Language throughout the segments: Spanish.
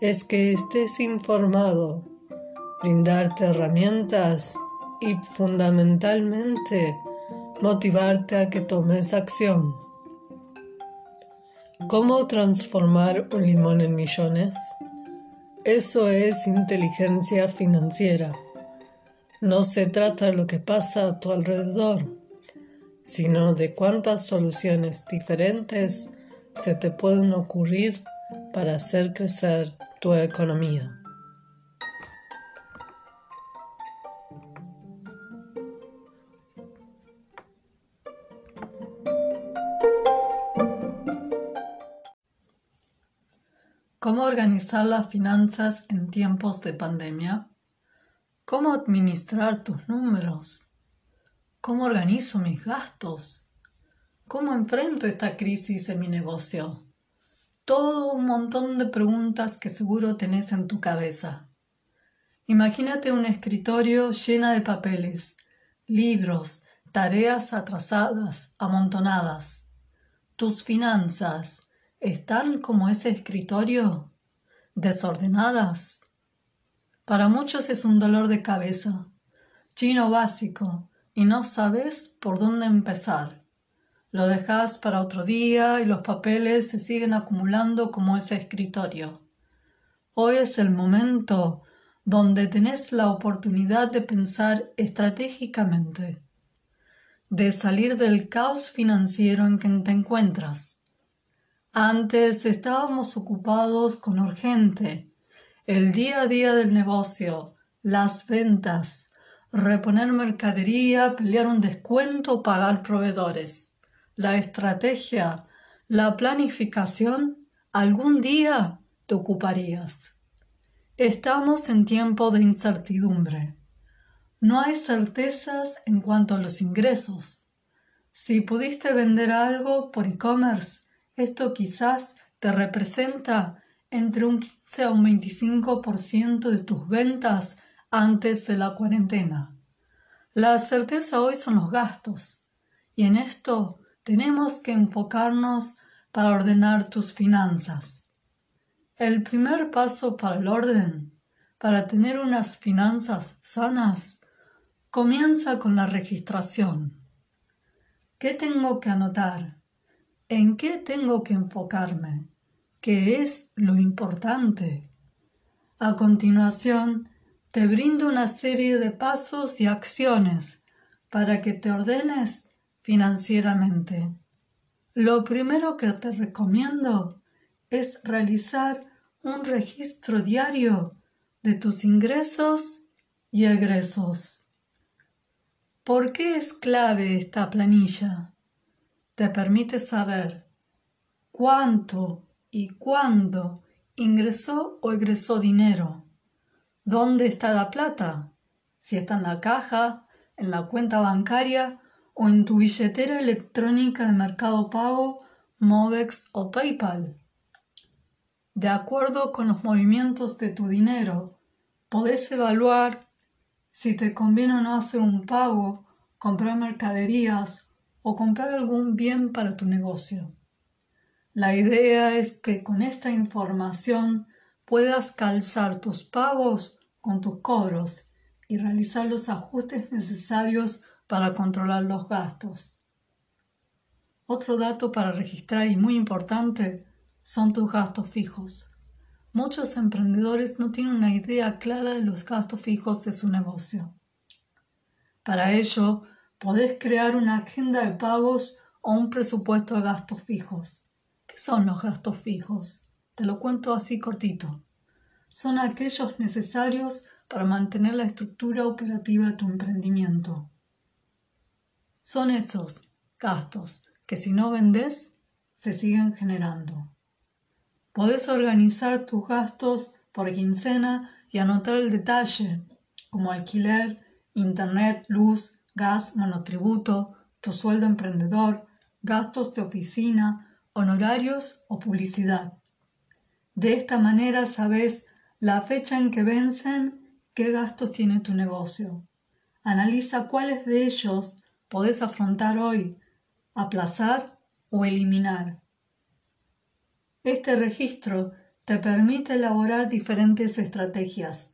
es que estés informado, brindarte herramientas y fundamentalmente motivarte a que tomes acción. ¿Cómo transformar un limón en millones? Eso es inteligencia financiera. No se trata de lo que pasa a tu alrededor, sino de cuántas soluciones diferentes se te pueden ocurrir para hacer crecer tu economía. ¿Cómo organizar las finanzas en tiempos de pandemia? ¿Cómo administrar tus números? ¿Cómo organizo mis gastos? ¿Cómo enfrento esta crisis en mi negocio? Todo un montón de preguntas que seguro tenés en tu cabeza. Imagínate un escritorio lleno de papeles, libros, tareas atrasadas, amontonadas. ¿Tus finanzas están como ese escritorio? ¿Desordenadas? Para muchos es un dolor de cabeza, chino básico, y no sabes por dónde empezar. Lo dejas para otro día y los papeles se siguen acumulando como ese escritorio. Hoy es el momento donde tenés la oportunidad de pensar estratégicamente, de salir del caos financiero en que te encuentras. Antes estábamos ocupados con urgente, el día a día del negocio, las ventas, reponer mercadería, pelear un descuento, pagar proveedores la estrategia, la planificación, algún día te ocuparías. Estamos en tiempo de incertidumbre. No hay certezas en cuanto a los ingresos. Si pudiste vender algo por e-commerce, esto quizás te representa entre un 15 a un 25% de tus ventas antes de la cuarentena. La certeza hoy son los gastos, y en esto tenemos que enfocarnos para ordenar tus finanzas. El primer paso para el orden, para tener unas finanzas sanas, comienza con la registración. ¿Qué tengo que anotar? ¿En qué tengo que enfocarme? ¿Qué es lo importante? A continuación, te brindo una serie de pasos y acciones para que te ordenes financieramente. Lo primero que te recomiendo es realizar un registro diario de tus ingresos y egresos. ¿Por qué es clave esta planilla? Te permite saber cuánto y cuándo ingresó o egresó dinero. ¿Dónde está la plata? Si está en la caja, en la cuenta bancaria o en tu billetera electrónica de Mercado Pago, Movex o PayPal. De acuerdo con los movimientos de tu dinero, podés evaluar si te conviene o no hacer un pago, comprar mercaderías o comprar algún bien para tu negocio. La idea es que con esta información puedas calzar tus pagos con tus cobros y realizar los ajustes necesarios para controlar los gastos. Otro dato para registrar y muy importante son tus gastos fijos. Muchos emprendedores no tienen una idea clara de los gastos fijos de su negocio. Para ello, podés crear una agenda de pagos o un presupuesto de gastos fijos. ¿Qué son los gastos fijos? Te lo cuento así cortito. Son aquellos necesarios para mantener la estructura operativa de tu emprendimiento. Son esos gastos que si no vendes, se siguen generando. Podés organizar tus gastos por quincena y anotar el detalle, como alquiler, internet, luz, gas, monotributo, tu sueldo emprendedor, gastos de oficina, honorarios o publicidad. De esta manera sabes la fecha en que vencen, qué gastos tiene tu negocio. Analiza cuáles de ellos podés afrontar hoy, aplazar o eliminar. Este registro te permite elaborar diferentes estrategias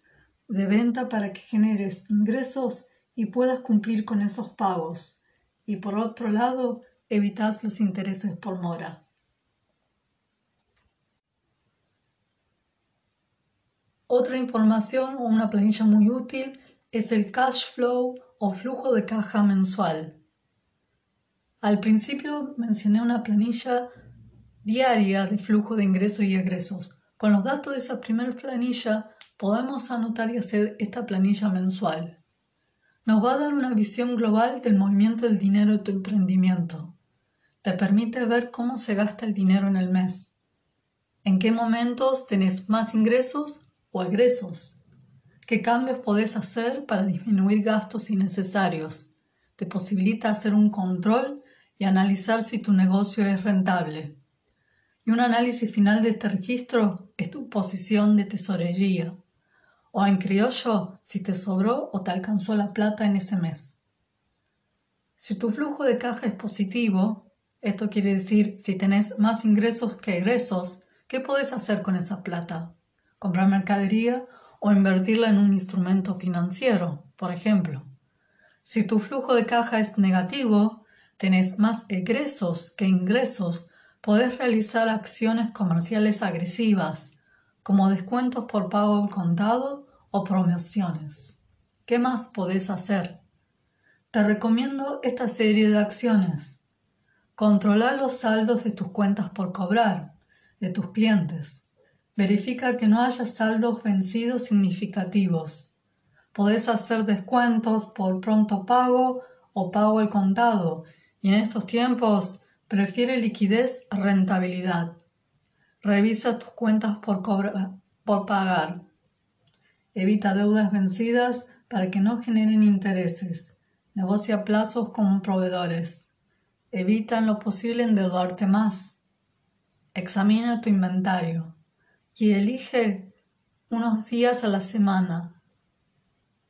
de venta para que generes ingresos y puedas cumplir con esos pagos. Y por otro lado, evitas los intereses por mora. Otra información o una planilla muy útil es el cash flow o flujo de caja mensual. Al principio mencioné una planilla diaria de flujo de ingresos y egresos. Con los datos de esa primera planilla podemos anotar y hacer esta planilla mensual. Nos va a dar una visión global del movimiento del dinero de tu emprendimiento. Te permite ver cómo se gasta el dinero en el mes. En qué momentos tenés más ingresos o egresos. ¿Qué cambios podés hacer para disminuir gastos innecesarios? Te posibilita hacer un control y analizar si tu negocio es rentable. Y un análisis final de este registro es tu posición de tesorería. O en criollo, si te sobró o te alcanzó la plata en ese mes. Si tu flujo de caja es positivo, esto quiere decir si tenés más ingresos que egresos, ¿qué podés hacer con esa plata? ¿Comprar mercadería o invertirla en un instrumento financiero, por ejemplo? Si tu flujo de caja es negativo, tenés más egresos que ingresos, podés realizar acciones comerciales agresivas, como descuentos por pago al contado o promociones. ¿Qué más podés hacer? Te recomiendo esta serie de acciones. Controla los saldos de tus cuentas por cobrar, de tus clientes. Verifica que no haya saldos vencidos significativos. Podés hacer descuentos por pronto pago o pago al contado y en estos tiempos prefiere liquidez a rentabilidad. Revisa tus cuentas por, por pagar. Evita deudas vencidas para que no generen intereses. Negocia plazos con proveedores. Evita en lo posible endeudarte más. Examina tu inventario y elige unos días a la semana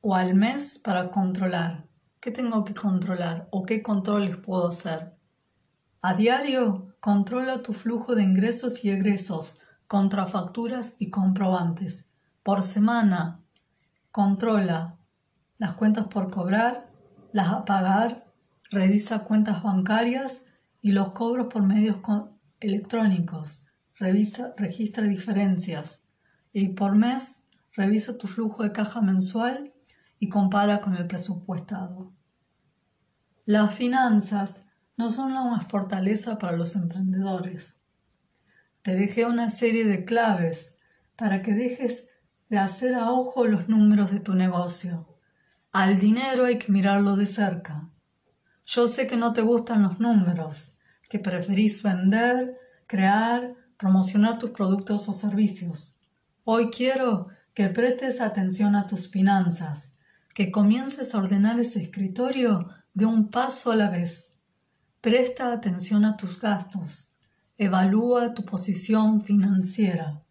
o al mes para controlar. ¿Qué tengo que controlar o qué controles puedo hacer? A diario, controla tu flujo de ingresos y egresos, contrafacturas y comprobantes. Por semana, controla las cuentas por cobrar, las a pagar, revisa cuentas bancarias y los cobros por medios electrónicos. Revisa, registra diferencias. Y por mes, revisa tu flujo de caja mensual y compara con el presupuestado. Las finanzas no son una fortaleza para los emprendedores. Te dejé una serie de claves para que dejes de hacer a ojo los números de tu negocio. Al dinero hay que mirarlo de cerca. Yo sé que no te gustan los números, que preferís vender, crear, promocionar tus productos o servicios. Hoy quiero que prestes atención a tus finanzas que comiences a ordenar ese escritorio de un paso a la vez. Presta atención a tus gastos. Evalúa tu posición financiera.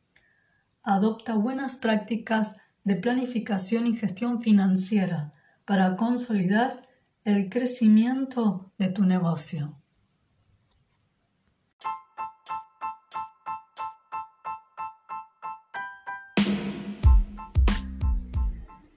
Adopta buenas prácticas de planificación y gestión financiera para consolidar el crecimiento de tu negocio.